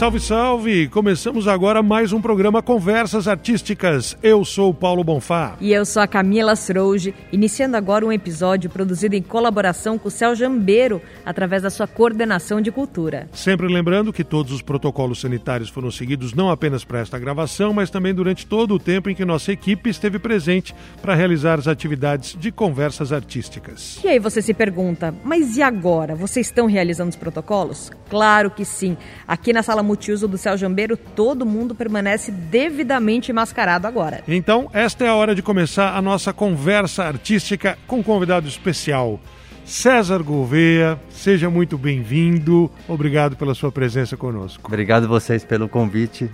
Salve, salve! Começamos agora mais um programa Conversas Artísticas. Eu sou o Paulo Bonfá. E eu sou a Camila Srouge, iniciando agora um episódio produzido em colaboração com o Céu Jambeiro, através da sua coordenação de cultura. Sempre lembrando que todos os protocolos sanitários foram seguidos não apenas para esta gravação, mas também durante todo o tempo em que nossa equipe esteve presente para realizar as atividades de conversas artísticas. E aí você se pergunta, mas e agora? Vocês estão realizando os protocolos? Claro que sim. Aqui na sala multiuso do Céu Jambeiro, todo mundo permanece devidamente mascarado agora. Então, esta é a hora de começar a nossa conversa artística com um convidado especial. César Gouveia, seja muito bem-vindo. Obrigado pela sua presença conosco. Obrigado vocês pelo convite.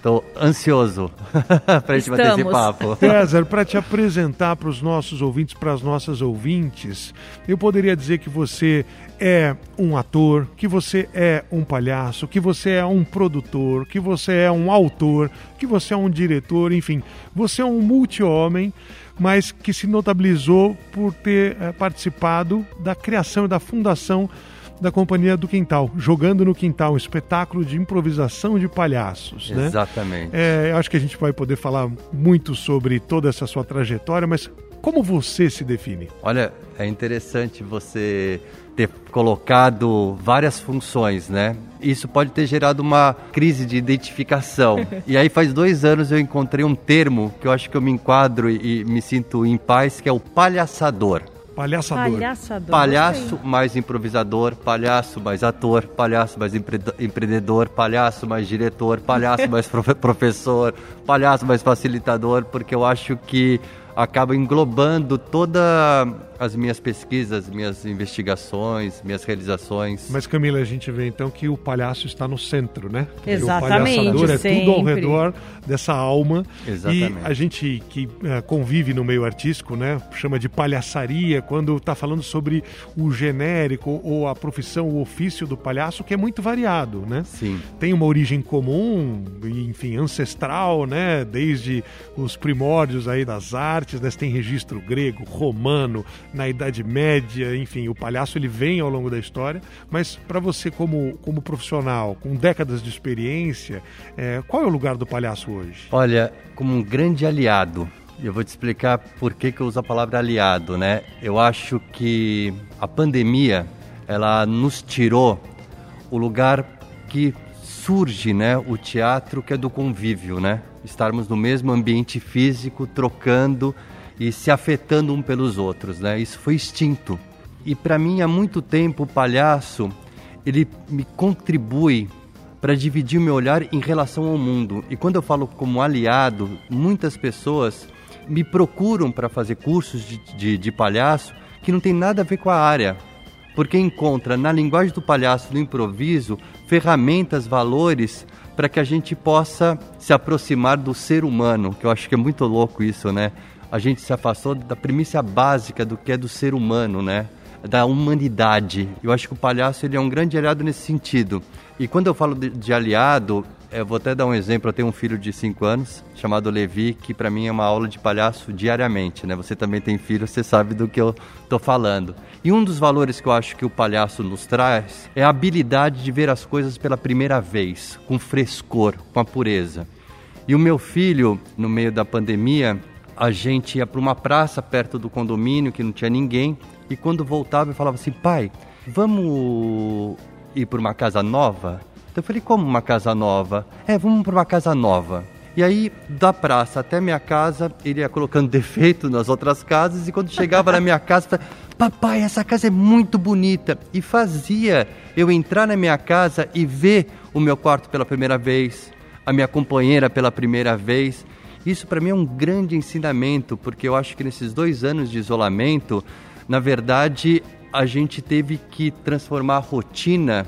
Estou ansioso para a gente bater esse papo. César, para te apresentar para os nossos ouvintes, para as nossas ouvintes, eu poderia dizer que você é um ator, que você é um palhaço, que você é um produtor, que você é um autor, que você é um diretor, enfim, você é um multi-homem, mas que se notabilizou por ter é, participado da criação e da fundação da Companhia do Quintal, Jogando no Quintal, um espetáculo de improvisação de palhaços. Né? Exatamente. É, acho que a gente vai poder falar muito sobre toda essa sua trajetória, mas como você se define? Olha, é interessante você ter colocado várias funções, né? Isso pode ter gerado uma crise de identificação. e aí faz dois anos eu encontrei um termo que eu acho que eu me enquadro e, e me sinto em paz, que é o palhaçador. Palhaçador. Palhaçador. Palhaço mais improvisador, palhaço mais ator, palhaço mais empre empreendedor, palhaço mais diretor, palhaço mais profe professor, palhaço mais facilitador, porque eu acho que acaba englobando todas as minhas pesquisas, minhas investigações, minhas realizações. Mas Camila, a gente vê então que o palhaço está no centro, né? Exatamente. o palhaçador é tudo ao redor dessa alma. Exatamente. E a gente que uh, convive no meio artístico, né, chama de palhaçaria quando está falando sobre o genérico ou a profissão, o ofício do palhaço, que é muito variado, né? Sim. Tem uma origem comum, enfim, ancestral, né, desde os primórdios aí das artes, né? Tem registro grego, romano, na Idade Média, enfim, o palhaço ele vem ao longo da história, mas para você como, como profissional, com décadas de experiência, é, qual é o lugar do palhaço hoje? Olha, como um grande aliado. Eu vou te explicar por que, que eu uso a palavra aliado, né? Eu acho que a pandemia, ela nos tirou o lugar que surge, né, o teatro que é do convívio, né? Estarmos no mesmo ambiente físico, trocando e se afetando um pelos outros, né? Isso foi extinto. E para mim há muito tempo o palhaço ele me contribui para dividir o meu olhar em relação ao mundo. E quando eu falo como aliado, muitas pessoas me procuram para fazer cursos de, de, de, palhaço que não tem nada a ver com a área, porque encontra na linguagem do palhaço, do improviso, ferramentas, valores para que a gente possa se aproximar do ser humano, que eu acho que é muito louco isso, né? A gente se afastou da premissa básica do que é do ser humano, né? Da humanidade. Eu acho que o palhaço ele é um grande aliado nesse sentido. E quando eu falo de, de aliado, eu vou até dar um exemplo. Eu tenho um filho de 5 anos, chamado Levi, que para mim é uma aula de palhaço diariamente, né? Você também tem filho, você sabe do que eu tô falando. E um dos valores que eu acho que o palhaço nos traz é a habilidade de ver as coisas pela primeira vez, com frescor, com a pureza. E o meu filho, no meio da pandemia, a gente ia para uma praça perto do condomínio que não tinha ninguém e quando voltava eu falava assim, pai, vamos ir para uma casa nova? Então eu falei, como uma casa nova? É, vamos para uma casa nova. E aí, da praça até minha casa, ele ia colocando defeito nas outras casas e quando chegava na minha casa, falava, papai, essa casa é muito bonita. E fazia eu entrar na minha casa e ver o meu quarto pela primeira vez, a minha companheira pela primeira vez. Isso para mim é um grande ensinamento, porque eu acho que nesses dois anos de isolamento, na verdade, a gente teve que transformar a rotina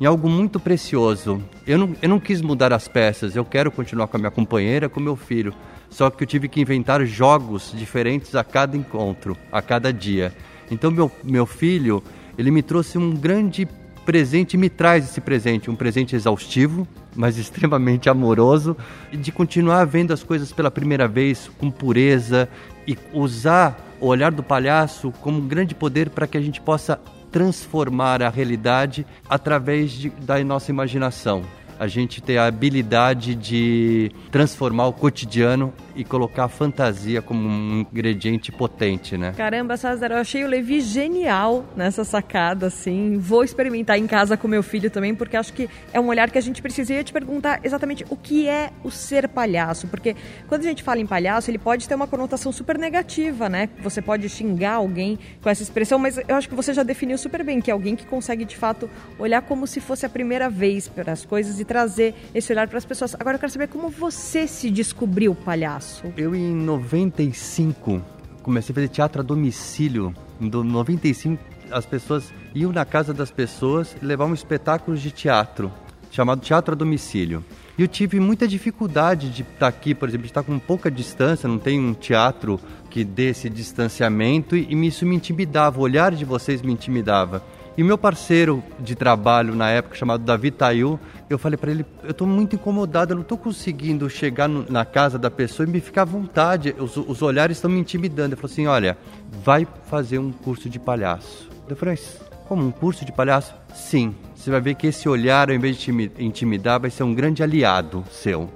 em algo muito precioso. Eu não, eu não quis mudar as peças, eu quero continuar com a minha companheira, com meu filho. Só que eu tive que inventar jogos diferentes a cada encontro, a cada dia. Então meu, meu filho, ele me trouxe um grande presente me traz esse presente, um presente exaustivo, mas extremamente amoroso, de continuar vendo as coisas pela primeira vez com pureza e usar o olhar do palhaço como um grande poder para que a gente possa transformar a realidade através de, da nossa imaginação a gente ter a habilidade de transformar o cotidiano e colocar a fantasia como um ingrediente potente, né? Caramba, César, eu achei o Levi genial nessa sacada, assim. Vou experimentar em casa com meu filho também, porque acho que é um olhar que a gente precisa te perguntar exatamente o que é o ser palhaço, porque quando a gente fala em palhaço, ele pode ter uma conotação super negativa, né? Você pode xingar alguém com essa expressão, mas eu acho que você já definiu super bem que é alguém que consegue de fato olhar como se fosse a primeira vez para as coisas e trazer esse olhar para as pessoas. Agora eu quero saber como você se descobriu palhaço. Eu em 95 comecei a fazer teatro a domicílio. Em 95 as pessoas iam na casa das pessoas e levavam espetáculos de teatro, chamado teatro a domicílio. E eu tive muita dificuldade de estar aqui, por exemplo, de estar com pouca distância, não tem um teatro que dê esse distanciamento e isso me intimidava, o olhar de vocês me intimidava. E meu parceiro de trabalho na época, chamado Davi Tayu, eu falei para ele: eu estou muito incomodado, eu não estou conseguindo chegar no, na casa da pessoa e me ficar à vontade, os, os olhares estão me intimidando. Ele falou assim: olha, vai fazer um curso de palhaço. Eu falei: como um curso de palhaço? Sim, você vai ver que esse olhar, ao invés de intimidar, vai ser um grande aliado seu.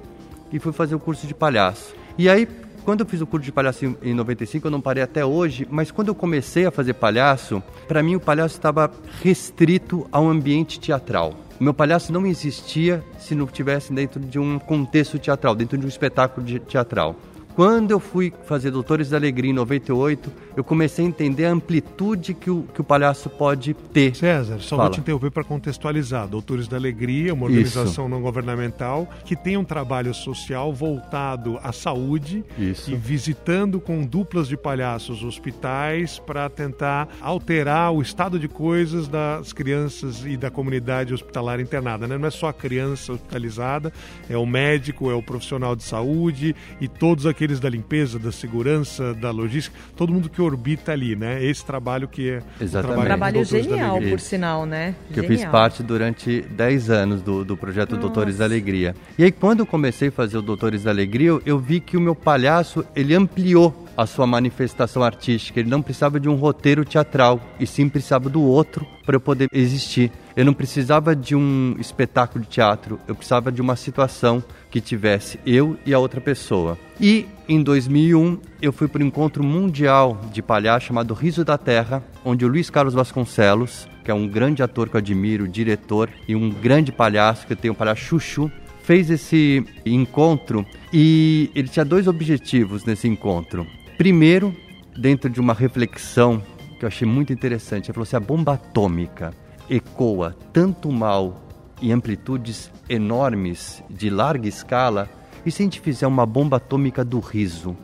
E fui fazer o curso de palhaço. E aí quando eu fiz o curso de palhaço em 95, eu não parei até hoje, mas quando eu comecei a fazer palhaço, para mim o palhaço estava restrito a um ambiente teatral. O meu palhaço não existia se não estivesse dentro de um contexto teatral, dentro de um espetáculo teatral. Quando eu fui fazer Doutores da Alegria em 98, eu comecei a entender a amplitude que o, que o palhaço pode ter. César, só Fala. vou te interromper para contextualizar. Doutores da Alegria, uma organização Isso. não governamental que tem um trabalho social voltado à saúde Isso. e visitando com duplas de palhaços hospitais para tentar alterar o estado de coisas das crianças e da comunidade hospitalar internada. Né? Não é só a criança hospitalizada, é o médico, é o profissional de saúde e todos aqueles aqueles da limpeza, da segurança, da logística, todo mundo que orbita ali, né? Esse trabalho que é Exatamente. Um trabalho genial, por sinal, né? Que genial. eu fiz parte durante 10 anos do, do projeto Nossa. Doutores da Alegria. E aí, quando eu comecei a fazer o Doutores da Alegria, eu vi que o meu palhaço, ele ampliou a sua manifestação artística. Ele não precisava de um roteiro teatral, e sim precisava do outro para eu poder existir. Eu não precisava de um espetáculo de teatro, eu precisava de uma situação que tivesse eu e a outra pessoa. E em 2001 eu fui para um encontro mundial de palhaço chamado Riso da Terra, onde o Luiz Carlos Vasconcelos, que é um grande ator que eu admiro, diretor e um grande palhaço, que tenho um palhaço Chuchu, fez esse encontro e ele tinha dois objetivos nesse encontro. Primeiro, dentro de uma reflexão que eu achei muito interessante, ele falou assim: a bomba atômica ecoa tanto mal em amplitudes enormes, de larga escala, e se a gente fizer uma bomba atômica do riso,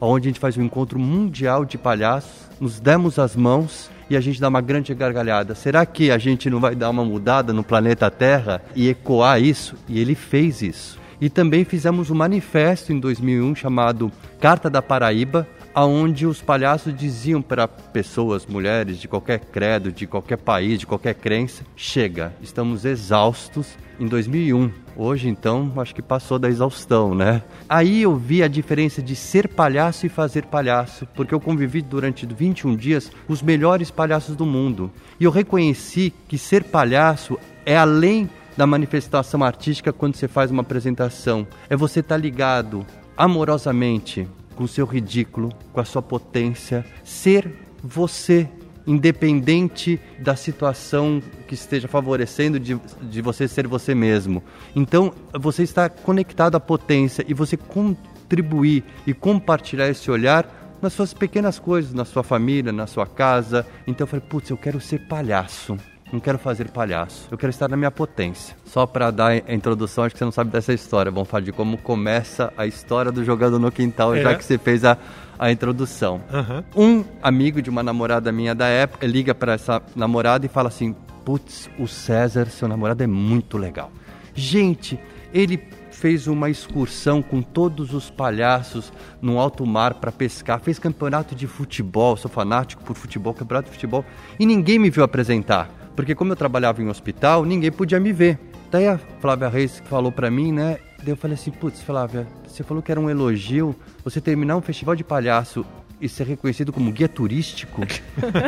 onde a gente faz um encontro mundial de palhaços, nos demos as mãos e a gente dá uma grande gargalhada. Será que a gente não vai dar uma mudada no planeta Terra e ecoar isso? E ele fez isso. E também fizemos um manifesto em 2001 chamado Carta da Paraíba, aonde os palhaços diziam para pessoas, mulheres de qualquer credo, de qualquer país, de qualquer crença, chega, estamos exaustos em 2001. Hoje então, acho que passou da exaustão, né? Aí eu vi a diferença de ser palhaço e fazer palhaço, porque eu convivi durante 21 dias com os melhores palhaços do mundo. E eu reconheci que ser palhaço é além da manifestação artística quando você faz uma apresentação. É você estar tá ligado amorosamente com seu ridículo, com a sua potência, ser você, independente da situação que esteja favorecendo de, de você ser você mesmo. Então, você está conectado à potência e você contribuir e compartilhar esse olhar nas suas pequenas coisas, na sua família, na sua casa. Então eu falei, putz, eu quero ser palhaço não quero fazer palhaço, eu quero estar na minha potência. Só para dar a introdução, acho que você não sabe dessa história. Vamos falar de como começa a história do Jogando no Quintal, é. já que você fez a, a introdução. Uhum. Um amigo de uma namorada minha da época liga para essa namorada e fala assim: Putz, o César, seu namorado é muito legal. Gente, ele fez uma excursão com todos os palhaços no alto mar para pescar, fez campeonato de futebol, sou fanático por futebol, campeonato de futebol, e ninguém me viu apresentar. Porque como eu trabalhava em hospital, ninguém podia me ver. Daí a Flávia Reis falou para mim, né? Daí eu falei assim, putz, Flávia, você falou que era um elogio, você terminar um festival de palhaço e ser reconhecido como guia turístico?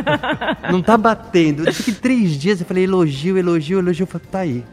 não tá batendo. Eu fiquei três dias, eu falei elogio, elogio, elogio. Eu falei, tá aí.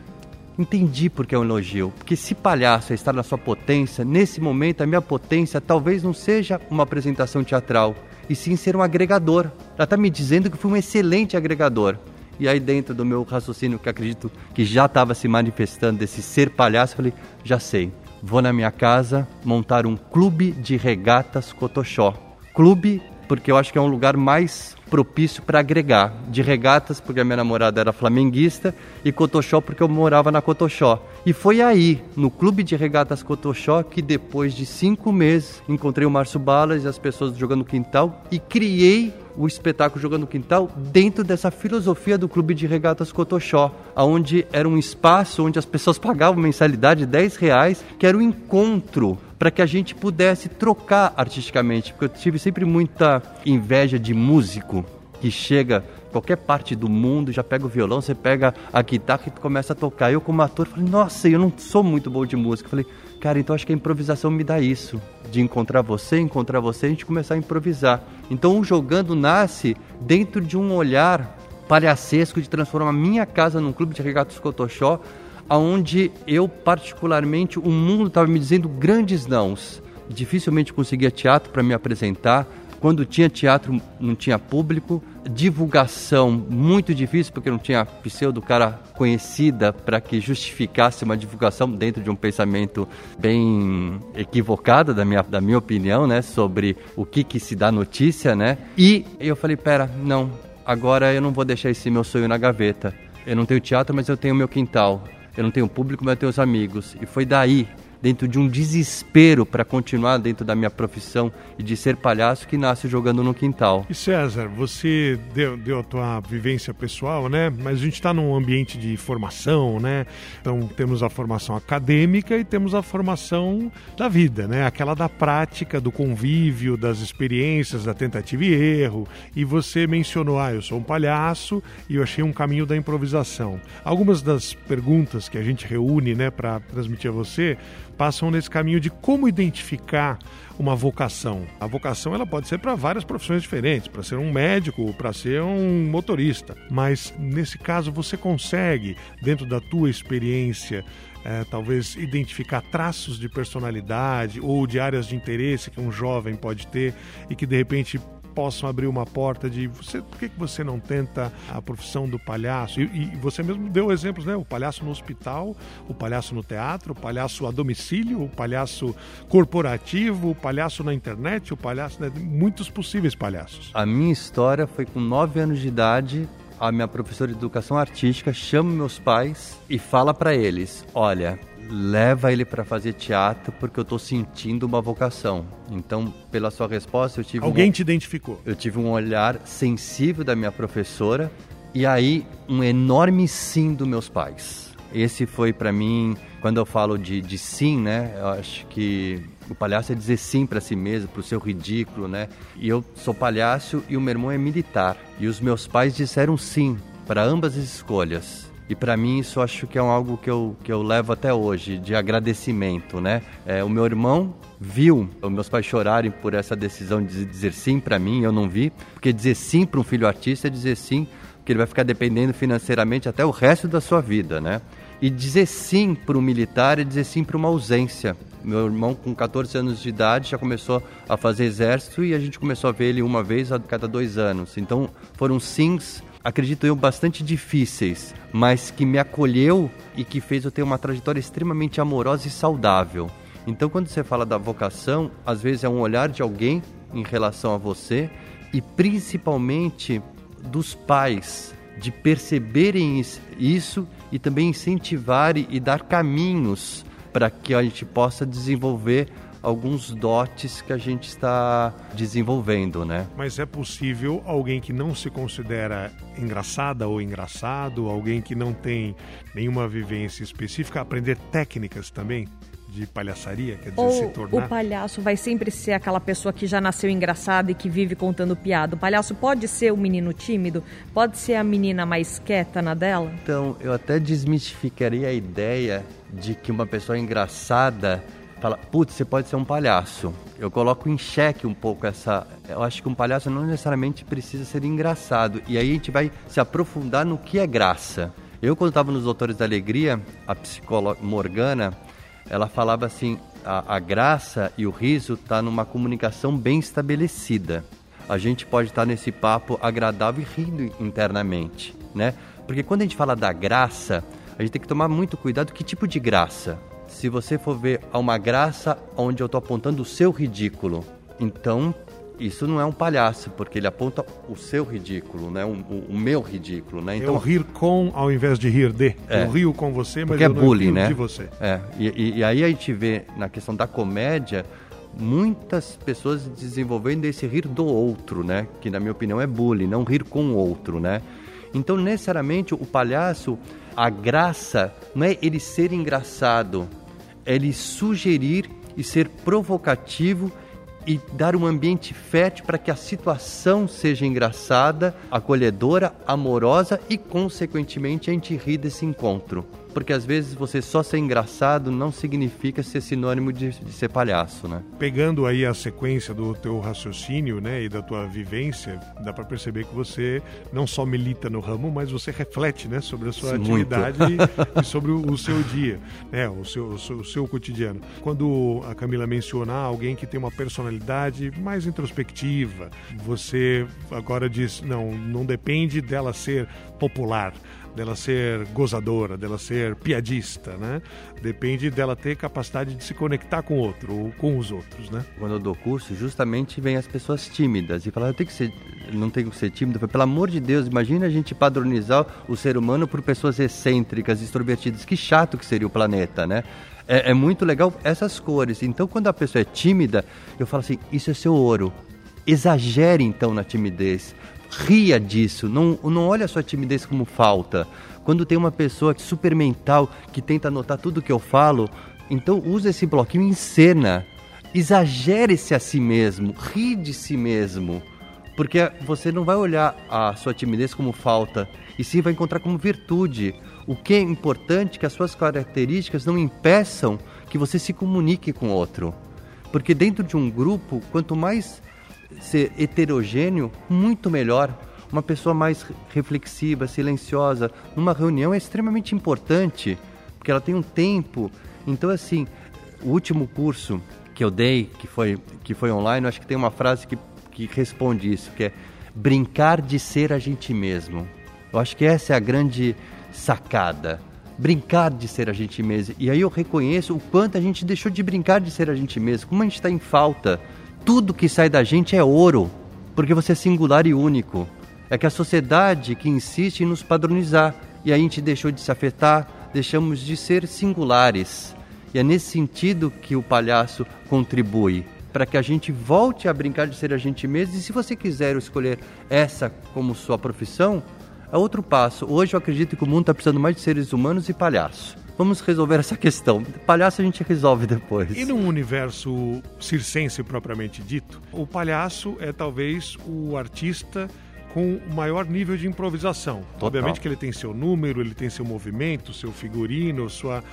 Entendi porque é um elogio. Porque se palhaço é estar na sua potência, nesse momento a minha potência talvez não seja uma apresentação teatral, e sim ser um agregador. Ela está me dizendo que fui um excelente agregador. E aí dentro do meu raciocínio, que acredito que já estava se manifestando desse ser palhaço, falei, já sei, vou na minha casa montar um clube de regatas Cotoxó. Clube porque eu acho que é um lugar mais propício para agregar. De regatas, porque a minha namorada era flamenguista, e Cotoxó, porque eu morava na Cotoxó. E foi aí, no Clube de Regatas Cotoxó, que depois de cinco meses encontrei o Márcio Balas e as pessoas jogando quintal e criei o espetáculo Jogando Quintal dentro dessa filosofia do Clube de Regatas Cotoxó, onde era um espaço onde as pessoas pagavam mensalidade de 10 reais, que era um encontro para que a gente pudesse trocar artisticamente, porque eu tive sempre muita inveja de músico que chega qualquer parte do mundo, já pega o violão, você pega a guitarra e começa a tocar. Eu como ator falei, nossa, eu não sou muito bom de música. falei, cara, então acho que a improvisação me dá isso, de encontrar você, encontrar você, a gente começar a improvisar. Então o jogando nasce dentro de um olhar palhacesco de transformar a minha casa num clube de regatos Cotoxó aonde eu particularmente o mundo estava me dizendo grandes nãos. Dificilmente conseguia teatro para me apresentar. Quando tinha teatro, não tinha público. Divulgação muito difícil, porque não tinha pseudo cara conhecida para que justificasse uma divulgação dentro de um pensamento bem equivocado, da minha, da minha opinião, né? Sobre o que, que se dá notícia, né? E eu falei: pera, não, agora eu não vou deixar esse meu sonho na gaveta. Eu não tenho teatro, mas eu tenho meu quintal eu não tenho público, mas eu tenho os amigos. E foi daí dentro de um desespero para continuar dentro da minha profissão e de ser palhaço que nasce jogando no quintal. E César, você deu, deu a tua vivência pessoal, né? Mas a gente está num ambiente de formação, né? Então temos a formação acadêmica e temos a formação da vida, né? Aquela da prática, do convívio, das experiências, da tentativa e erro. E você mencionou, ah, eu sou um palhaço e eu achei um caminho da improvisação. Algumas das perguntas que a gente reúne, né, para transmitir a você passam nesse caminho de como identificar uma vocação. A vocação ela pode ser para várias profissões diferentes, para ser um médico, para ser um motorista. Mas nesse caso você consegue, dentro da tua experiência, é, talvez identificar traços de personalidade ou de áreas de interesse que um jovem pode ter e que de repente possam abrir uma porta de você, por que, que você não tenta a profissão do palhaço? E, e, você mesmo deu exemplos, né? O palhaço no hospital, o palhaço no teatro, o palhaço a domicílio, o palhaço corporativo, o palhaço na internet, o palhaço, né? muitos possíveis palhaços. A minha história foi com 9 anos de idade, a minha professora de educação artística chama meus pais e fala para eles: "Olha, leva ele para fazer teatro porque eu estou sentindo uma vocação. Então, pela sua resposta, eu tive alguém um, te identificou. Eu tive um olhar sensível da minha professora e aí um enorme sim dos meus pais. Esse foi para mim, quando eu falo de, de sim, né? Eu acho que o palhaço é dizer sim para si mesmo, para o seu ridículo, né? E eu sou palhaço e o meu irmão é militar. E os meus pais disseram sim para ambas as escolhas. E para mim isso acho que é algo que eu, que eu levo até hoje, de agradecimento, né? É, o meu irmão viu os meus pais chorarem por essa decisão de dizer sim para mim, eu não vi, porque dizer sim para um filho artista é dizer sim, porque ele vai ficar dependendo financeiramente até o resto da sua vida, né? E dizer sim para um militar é dizer sim para uma ausência. Meu irmão, com 14 anos de idade, já começou a fazer exército e a gente começou a ver ele uma vez a cada dois anos. Então, foram sims acredito eu, bastante difíceis, mas que me acolheu e que fez eu ter uma trajetória extremamente amorosa e saudável. Então, quando você fala da vocação, às vezes é um olhar de alguém em relação a você e principalmente dos pais de perceberem isso e também incentivarem e dar caminhos para que a gente possa desenvolver alguns dotes que a gente está desenvolvendo, né? Mas é possível alguém que não se considera engraçada ou engraçado, alguém que não tem nenhuma vivência específica, aprender técnicas também de palhaçaria, quer dizer, Ou se tornar. o palhaço vai sempre ser aquela pessoa que já nasceu engraçada e que vive contando piada. O palhaço pode ser o menino tímido, pode ser a menina mais quieta na dela. Então, eu até desmistificaria a ideia de que uma pessoa engraçada fala, putz, você pode ser um palhaço. Eu coloco em xeque um pouco essa. Eu acho que um palhaço não necessariamente precisa ser engraçado. E aí a gente vai se aprofundar no que é graça. Eu, quando estava nos Doutores da Alegria, a psicóloga Morgana, ela falava assim: a, a graça e o riso tá numa comunicação bem estabelecida. A gente pode estar nesse papo agradável e rindo internamente, né? Porque quando a gente fala da graça, a gente tem que tomar muito cuidado que tipo de graça. Se você for ver há uma graça onde eu estou apontando o seu ridículo, então isso não é um palhaço, porque ele aponta o seu ridículo, né? O, o, o meu ridículo, né? Então, eu rir com ao invés de rir de. É. Eu rio com você, mas porque eu é bullying, rio né? de você. É. E, e, e aí a gente vê na questão da comédia muitas pessoas desenvolvendo esse rir do outro, né? Que na minha opinião é bullying, não rir com o outro, né? Então necessariamente o palhaço, a graça não é ele ser engraçado, é ele sugerir e ser provocativo e dar um ambiente fértil para que a situação seja engraçada, acolhedora, amorosa e, consequentemente, a gente ri desse encontro porque às vezes você só ser engraçado não significa ser sinônimo de, de, ser palhaço, né? Pegando aí a sequência do teu raciocínio, né, e da tua vivência, dá para perceber que você não só milita no ramo, mas você reflete, né, sobre a sua Sim, atividade e, sobre o, o, seu dia, né, o seu, o seu, o seu cotidiano. Quando a Camila menciona alguém que tem uma personalidade mais introspectiva, você agora diz, não, não depende dela ser popular dela ser gozadora, dela ser piadista, né? Depende dela ter capacidade de se conectar com o outro ou com os outros, né? Quando eu dou curso, justamente vem as pessoas tímidas e falam, eu tenho que ser, não tenho que ser tímido. Pelo amor de Deus, imagina a gente padronizar o ser humano por pessoas excêntricas, extrovertidas. Que chato que seria o planeta, né? É, é muito legal essas cores. Então, quando a pessoa é tímida, eu falo assim, isso é seu ouro. Exagere então na timidez ria disso, não, não olha a sua timidez como falta. Quando tem uma pessoa super mental que tenta anotar tudo que eu falo, então usa esse bloquinho em cena. Exagere-se a si mesmo, ri de si mesmo. Porque você não vai olhar a sua timidez como falta, e sim vai encontrar como virtude. O que é importante é que as suas características não impeçam que você se comunique com outro. Porque dentro de um grupo, quanto mais ser heterogêneo, muito melhor. Uma pessoa mais reflexiva, silenciosa, numa reunião é extremamente importante, porque ela tem um tempo. Então, assim, o último curso que eu dei, que foi, que foi online, acho que tem uma frase que, que responde isso, que é brincar de ser a gente mesmo. Eu acho que essa é a grande sacada. Brincar de ser a gente mesmo. E aí eu reconheço o quanto a gente deixou de brincar de ser a gente mesmo, como a gente está em falta tudo que sai da gente é ouro, porque você é singular e único. É que a sociedade que insiste em nos padronizar e a gente deixou de se afetar, deixamos de ser singulares. E é nesse sentido que o palhaço contribui para que a gente volte a brincar de ser a gente mesmo. E se você quiser escolher essa como sua profissão, é outro passo. Hoje eu acredito que o mundo está precisando mais de seres humanos e palhaço. Vamos resolver essa questão. Palhaço a gente resolve depois. E num universo circense propriamente dito, o palhaço é talvez o artista com o maior nível de improvisação. Total. Obviamente que ele tem seu número, ele tem seu movimento, seu figurino, sua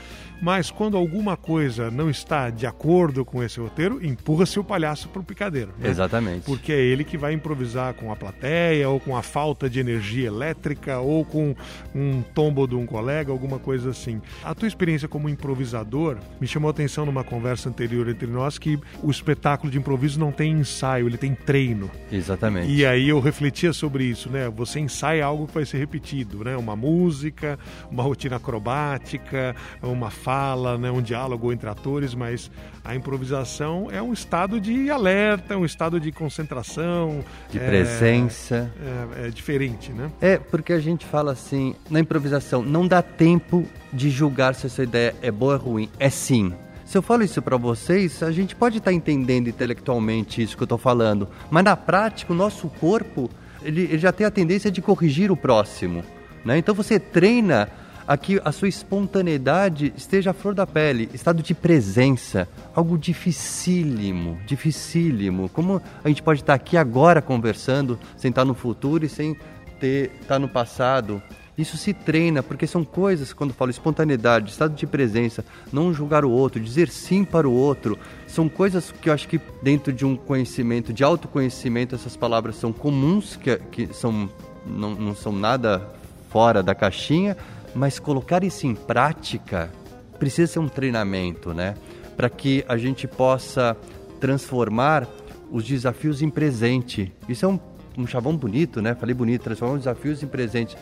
mas quando alguma coisa não está de acordo com esse roteiro, empurra-se o palhaço para o picadeiro. Né? Exatamente. Porque é ele que vai improvisar com a plateia, ou com a falta de energia elétrica, ou com um tombo de um colega, alguma coisa assim. A tua experiência como improvisador me chamou a atenção numa conversa anterior entre nós que o espetáculo de improviso não tem ensaio, ele tem treino. Exatamente. E aí eu refletia sobre isso, né? Você ensaia algo que vai ser repetido, né? Uma música, uma rotina acrobática, uma fala, né, um diálogo entre atores, mas a improvisação é um estado de alerta, um estado de concentração. De é, presença. É, é diferente, né? É, porque a gente fala assim, na improvisação, não dá tempo de julgar se essa ideia é boa ou ruim. É sim. Se eu falo isso para vocês, a gente pode estar tá entendendo intelectualmente isso que eu estou falando, mas na prática o nosso corpo ele, ele, já tem a tendência de corrigir o próximo, né? Então você treina Aqui a sua espontaneidade esteja à flor da pele, estado de presença, algo dificílimo, dificílimo. Como a gente pode estar aqui agora conversando, sem estar no futuro e sem ter estar no passado. Isso se treina, porque são coisas, quando falo espontaneidade, estado de presença, não julgar o outro, dizer sim para o outro, são coisas que eu acho que dentro de um conhecimento, de autoconhecimento, essas palavras são comuns, que, que são, não, não são nada fora da caixinha, mas colocar isso em prática precisa ser um treinamento, né? Para que a gente possa transformar os desafios em presente. Isso é um, um chavão bonito, né? Falei bonito, transformar os desafios em presente.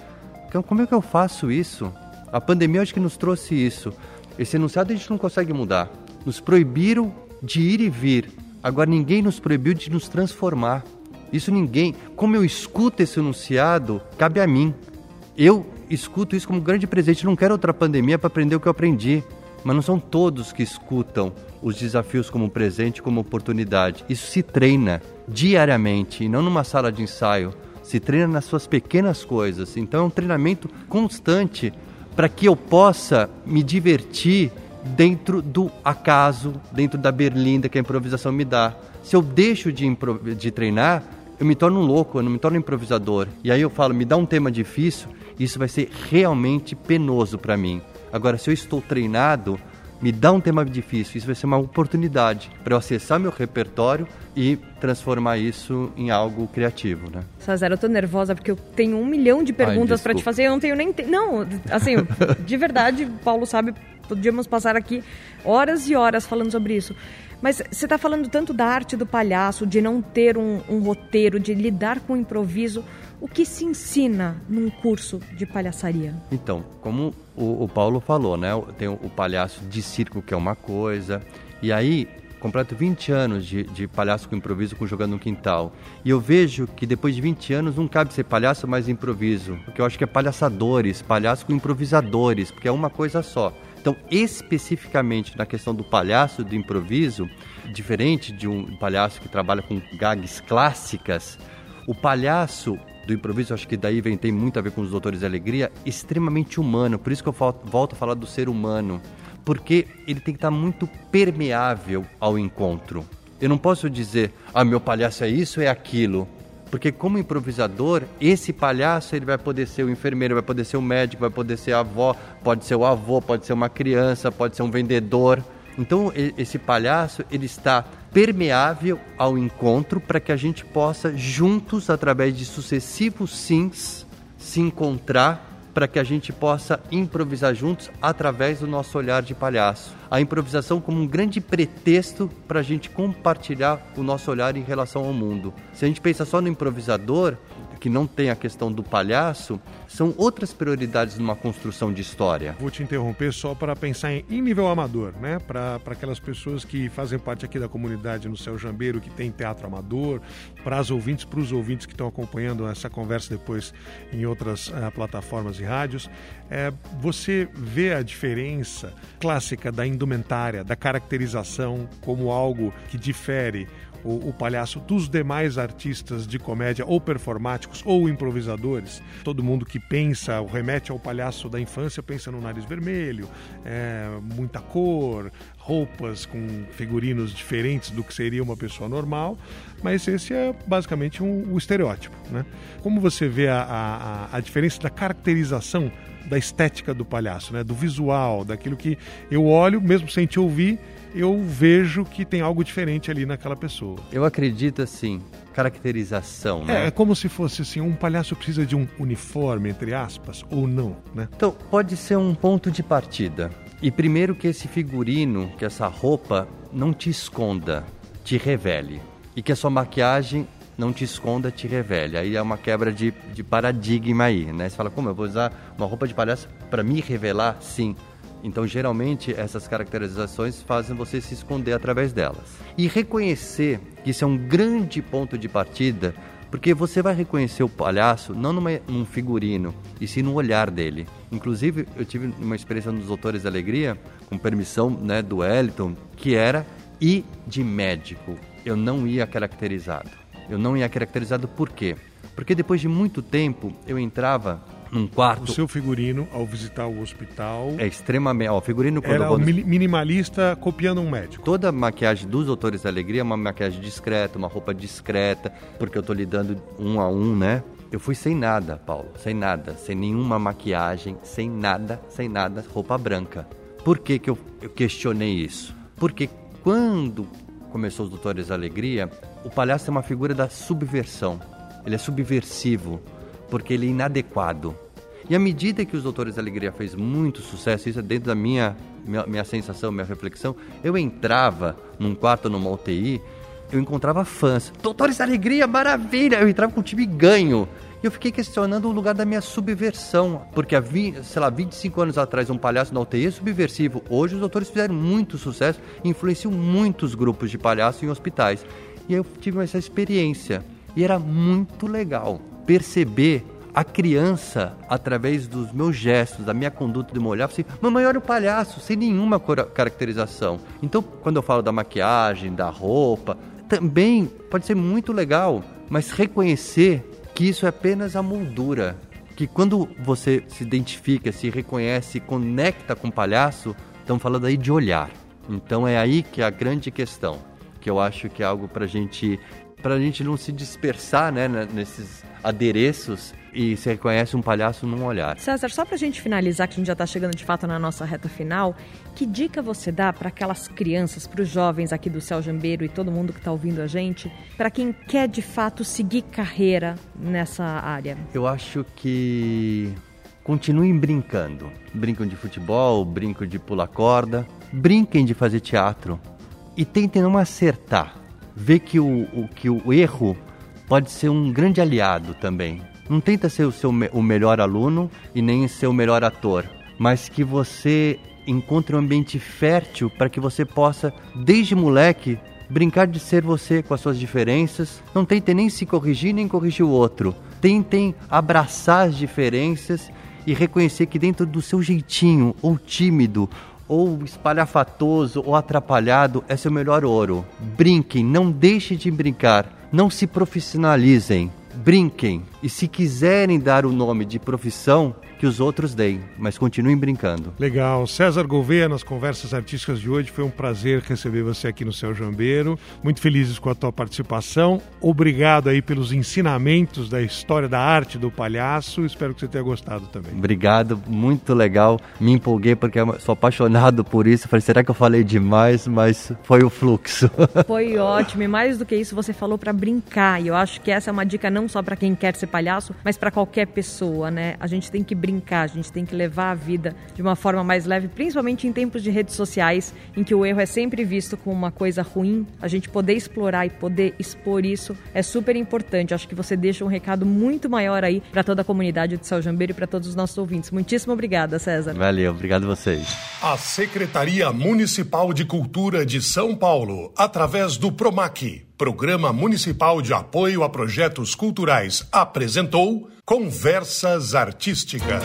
Então, como é que eu faço isso? A pandemia acho que nos trouxe isso. Esse enunciado a gente não consegue mudar. Nos proibiram de ir e vir. Agora ninguém nos proibiu de nos transformar. Isso ninguém. Como eu escuto esse enunciado, cabe a mim. Eu escuto isso como um grande presente. Não quero outra pandemia para aprender o que eu aprendi. Mas não são todos que escutam os desafios como presente, como oportunidade. Isso se treina diariamente e não numa sala de ensaio se treina nas suas pequenas coisas. Então é um treinamento constante para que eu possa me divertir dentro do acaso, dentro da berlinda que a improvisação me dá. Se eu deixo de, de treinar, eu me torno um louco, eu não me torno um improvisador. E aí eu falo, me dá um tema difícil, isso vai ser realmente penoso para mim. Agora, se eu estou treinado, me dá um tema difícil, isso vai ser uma oportunidade para eu acessar meu repertório e transformar isso em algo criativo, né? César, eu tô nervosa porque eu tenho um milhão de perguntas para te fazer, eu não tenho nem... Te... Não, assim, de verdade, Paulo sabe, podíamos passar aqui horas e horas falando sobre isso. Mas você está falando tanto da arte do palhaço, de não ter um, um roteiro, de lidar com o improviso. O que se ensina num curso de palhaçaria? Então, como o, o Paulo falou, né? Tem o, o, palhaço de circo, que é uma coisa. E aí, completo 20 anos de, de palhaço com improviso com Jogando no Quintal. E eu vejo que depois de 20 anos não cabe ser palhaço mais improviso. Porque eu acho que é palhaçadores, palhaço com improvisadores, porque é uma coisa só. Então, especificamente na questão do palhaço do improviso, diferente de um palhaço que trabalha com gags clássicas, o palhaço do improviso, acho que daí vem, tem muito a ver com os Doutores da Alegria, extremamente humano. Por isso que eu volto a falar do ser humano. Porque ele tem que estar muito permeável ao encontro. Eu não posso dizer, ah, meu palhaço é isso, é aquilo. Porque como improvisador, esse palhaço ele vai poder ser o enfermeiro, vai poder ser o médico, vai poder ser a avó, pode ser o avô, pode ser uma criança, pode ser um vendedor. Então esse palhaço ele está permeável ao encontro para que a gente possa juntos através de sucessivos sims se encontrar para que a gente possa improvisar juntos através do nosso olhar de palhaço. A improvisação como um grande pretexto para a gente compartilhar o nosso olhar em relação ao mundo. Se a gente pensa só no improvisador, que não tem a questão do palhaço, são outras prioridades numa construção de história. Vou te interromper só para pensar em, em, nível amador, né? Para aquelas pessoas que fazem parte aqui da comunidade no Céu Jambeiro, que tem teatro amador, para as ouvintes, para os ouvintes que estão acompanhando essa conversa depois em outras uh, plataformas e rádios. É, você vê a diferença clássica da indumentária, da caracterização como algo que difere o, o, palhaço dos demais artistas de comédia, ou performáticos, ou improvisadores. Todo mundo que pensa, ou remete ao palhaço da infância, pensa no nariz vermelho, é, muita cor, roupas com figurinos diferentes do que seria uma pessoa normal, mas esse é basicamente um, um estereótipo. Né? Como você vê a, a, a diferença da caracterização da estética do palhaço, né? do visual, daquilo que eu olho, mesmo sem te ouvir, eu vejo que tem algo diferente ali naquela pessoa. Eu acredito assim, caracterização, né? É, é como se fosse assim, um palhaço precisa de um uniforme, entre aspas, ou não, né? Então, pode ser um ponto de partida. E primeiro que esse figurino, que essa roupa não te esconda, te revele. E que a sua maquiagem não te esconda, te revele. Aí é uma quebra de, de paradigma aí, né? Você fala, como eu vou usar uma roupa de palhaço para me revelar? Sim. Então, geralmente, essas caracterizações fazem você se esconder através delas. E reconhecer que isso é um grande ponto de partida, porque você vai reconhecer o palhaço não numa, num figurino, e sim no olhar dele. Inclusive, eu tive uma experiência nos Doutores da Alegria, com permissão né, do Wellington, que era ir de médico. Eu não ia caracterizado. Eu não ia caracterizado por quê? Porque depois de muito tempo eu entrava num quarto. O seu figurino, ao visitar o hospital. É extremamente. Ó, o figurino quando era eu vou... o minimalista copiando um médico. Toda a maquiagem dos Doutores da Alegria é uma maquiagem discreta, uma roupa discreta, porque eu tô lidando um a um, né? Eu fui sem nada, Paulo, sem nada, sem nenhuma maquiagem, sem nada, sem nada, roupa branca. Por que, que eu, eu questionei isso? Porque quando começou os Doutores da Alegria, o palhaço é uma figura da subversão. Ele é subversivo, porque ele é inadequado. E à medida que os Doutores da Alegria fez muito sucesso, isso é dentro da minha, minha, minha sensação, minha reflexão, eu entrava num quarto, numa UTI, eu encontrava fãs. Doutores da Alegria, maravilha! Eu entrava com o time ganho. E eu fiquei questionando o lugar da minha subversão. Porque há, 20, sei lá, 25 anos atrás, um palhaço na UTI é subversivo. Hoje os doutores fizeram muito sucesso influenciam muitos grupos de palhaço em hospitais. E eu tive essa experiência. E era muito legal perceber a criança, através dos meus gestos, da minha conduta de me olhar, assim, mamãe, olha o palhaço, sem nenhuma caracterização. Então, quando eu falo da maquiagem, da roupa, também pode ser muito legal, mas reconhecer que isso é apenas a moldura. Que quando você se identifica, se reconhece, conecta com o palhaço, estamos falando aí de olhar. Então é aí que é a grande questão, que eu acho que é algo para gente, a gente não se dispersar né, nesses adereços e se reconhece um palhaço num olhar. César, só para a gente finalizar, que a gente já está chegando de fato na nossa reta final, que dica você dá para aquelas crianças, para os jovens aqui do Céu Jambeiro e todo mundo que está ouvindo a gente, para quem quer de fato seguir carreira nessa área? Eu acho que continuem brincando. Brincam de futebol, brincam de pular corda, brinquem de fazer teatro e tentem não acertar. Ver que o, o, que o erro pode ser um grande aliado também. Não tenta ser o, seu, o melhor aluno e nem ser o melhor ator, mas que você encontre um ambiente fértil para que você possa, desde moleque, brincar de ser você com as suas diferenças. Não tente nem se corrigir nem corrigir o outro. Tentem abraçar as diferenças e reconhecer que dentro do seu jeitinho, ou tímido, ou espalhafatoso, ou atrapalhado, é seu melhor ouro. Brinquem, não deixem de brincar, não se profissionalizem brinquem. E se quiserem dar o nome de profissão, que os outros deem, mas continuem brincando. Legal. César Gouveia, nas conversas artísticas de hoje, foi um prazer receber você aqui no Céu Jambeiro. Muito felizes com a tua participação. Obrigado aí pelos ensinamentos da história da arte do palhaço. Espero que você tenha gostado também. Obrigado, muito legal. Me empolguei porque eu sou apaixonado por isso. Falei, será que eu falei demais? Mas foi o fluxo. Foi ótimo. E mais do que isso, você falou para brincar. E eu acho que essa é uma dica não só para quem quer ser palhaço, mas para qualquer pessoa, né? A gente tem que brincar, a gente tem que levar a vida de uma forma mais leve, principalmente em tempos de redes sociais, em que o erro é sempre visto como uma coisa ruim. A gente poder explorar e poder expor isso é super importante. Acho que você deixa um recado muito maior aí para toda a comunidade de São Jambeiro e para todos os nossos ouvintes. Muitíssimo obrigada, César. Valeu, obrigado a vocês. A Secretaria Municipal de Cultura de São Paulo, através do PROMAC, Programa Municipal de Apoio a Projetos Culturais, apresentou Conversas Artísticas.